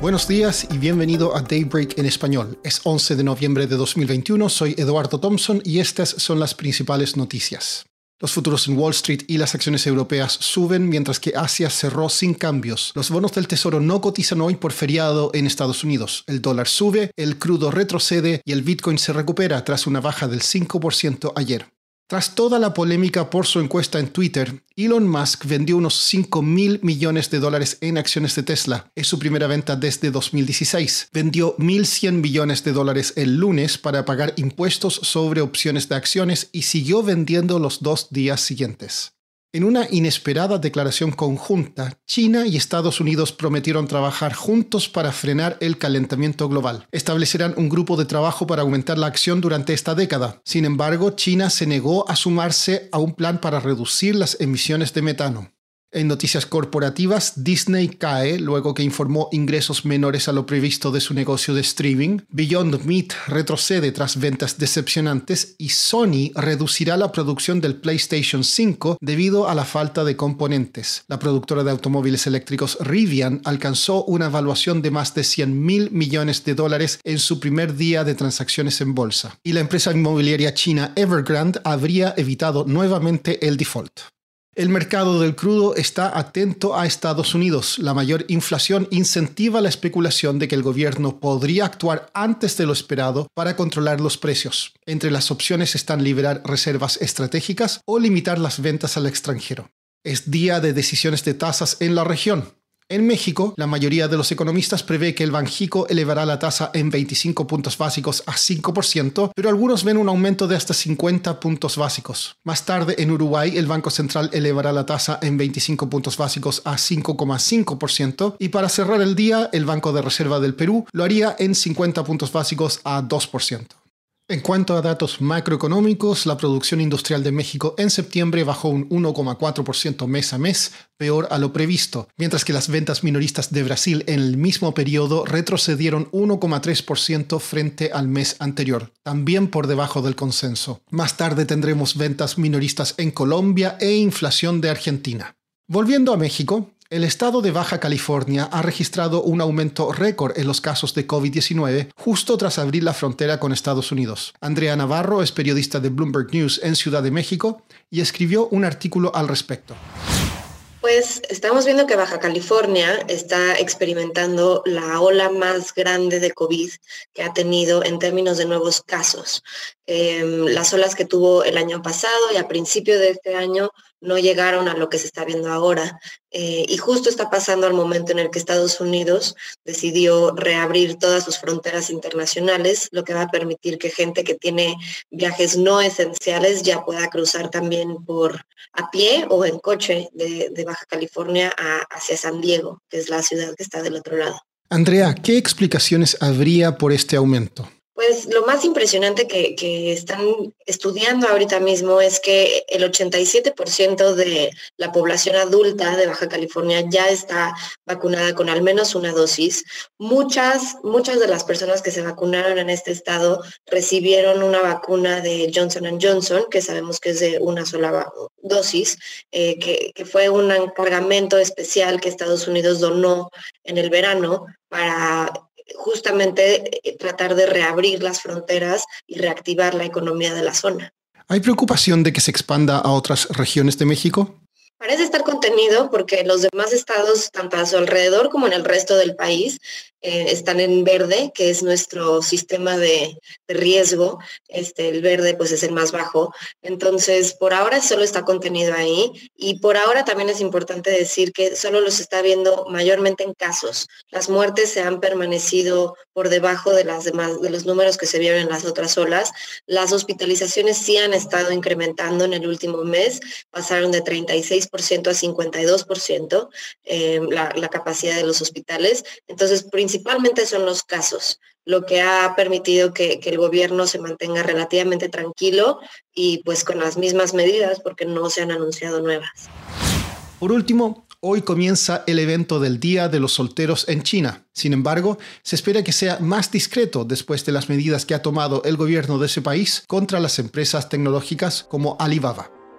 Buenos días y bienvenido a Daybreak en español. Es 11 de noviembre de 2021, soy Eduardo Thompson y estas son las principales noticias. Los futuros en Wall Street y las acciones europeas suben mientras que Asia cerró sin cambios. Los bonos del Tesoro no cotizan hoy por feriado en Estados Unidos. El dólar sube, el crudo retrocede y el Bitcoin se recupera tras una baja del 5% ayer. Tras toda la polémica por su encuesta en Twitter, Elon Musk vendió unos 5 mil millones de dólares en acciones de Tesla. Es su primera venta desde 2016. Vendió 1.100 millones de dólares el lunes para pagar impuestos sobre opciones de acciones y siguió vendiendo los dos días siguientes. En una inesperada declaración conjunta, China y Estados Unidos prometieron trabajar juntos para frenar el calentamiento global. Establecerán un grupo de trabajo para aumentar la acción durante esta década. Sin embargo, China se negó a sumarse a un plan para reducir las emisiones de metano. En noticias corporativas, Disney cae luego que informó ingresos menores a lo previsto de su negocio de streaming, Beyond Meat retrocede tras ventas decepcionantes y Sony reducirá la producción del PlayStation 5 debido a la falta de componentes. La productora de automóviles eléctricos Rivian alcanzó una evaluación de más de 100 mil millones de dólares en su primer día de transacciones en bolsa. Y la empresa inmobiliaria china Evergrande habría evitado nuevamente el default. El mercado del crudo está atento a Estados Unidos. La mayor inflación incentiva la especulación de que el gobierno podría actuar antes de lo esperado para controlar los precios. Entre las opciones están liberar reservas estratégicas o limitar las ventas al extranjero. Es día de decisiones de tasas en la región. En México, la mayoría de los economistas prevé que el Banjico elevará la tasa en 25 puntos básicos a 5%, pero algunos ven un aumento de hasta 50 puntos básicos. Más tarde, en Uruguay, el Banco Central elevará la tasa en 25 puntos básicos a 5,5% y para cerrar el día, el Banco de Reserva del Perú lo haría en 50 puntos básicos a 2%. En cuanto a datos macroeconómicos, la producción industrial de México en septiembre bajó un 1,4% mes a mes, peor a lo previsto, mientras que las ventas minoristas de Brasil en el mismo periodo retrocedieron 1,3% frente al mes anterior, también por debajo del consenso. Más tarde tendremos ventas minoristas en Colombia e inflación de Argentina. Volviendo a México, el estado de Baja California ha registrado un aumento récord en los casos de COVID-19 justo tras abrir la frontera con Estados Unidos. Andrea Navarro es periodista de Bloomberg News en Ciudad de México y escribió un artículo al respecto. Pues estamos viendo que Baja California está experimentando la ola más grande de COVID que ha tenido en términos de nuevos casos. Em, las olas que tuvo el año pasado y a principio de este año no llegaron a lo que se está viendo ahora. Eh, y justo está pasando al momento en el que Estados Unidos decidió reabrir todas sus fronteras internacionales, lo que va a permitir que gente que tiene viajes no esenciales ya pueda cruzar también por a pie o en coche de, Baja California hacia San Diego, que es la ciudad que está del otro lado. Andrea, ¿qué explicaciones habría por este aumento? Pues lo más impresionante que, están estudiando ahorita mismo es que el 87% de la población adulta de Baja California ya está vacunada con al menos una dosis. Muchas, muchas de las personas que se vacunaron en este estado recibieron una vacuna de Johnson Johnson, que sabemos que es de una sola dosis, eh, que, que fue un encargamento especial que Estados Unidos donó en el verano para justamente eh, tratar de reabrir las fronteras y reactivar la economía de la zona. ¿Hay preocupación de que se expanda a otras regiones de México? Parece estar contenido porque los demás estados, tanto a su alrededor como en el resto del país, eh, están en verde, que es nuestro sistema de, riesgo. Este, el verde pues es el más bajo. Entonces, por ahora solo está contenido ahí y por ahora también es importante decir que solo los está viendo mayormente en casos. Las muertes se han permanecido por debajo de, las demás, de los números que se vieron en las otras olas. Las hospitalizaciones sí han estado incrementando en el último mes, pasaron de 36% a 52% eh, la, la capacidad de los hospitales. Entonces, principalmente son los casos, lo que ha permitido que, el gobierno se mantenga relativamente tranquilo y pues con las mismas medidas porque no se han anunciado nuevas. Por último, Hoy comienza el evento del Día de los Solteros en China. Sin embargo, se espera que sea más discreto después de las medidas que ha tomado el gobierno de ese país contra las empresas tecnológicas como Alibaba.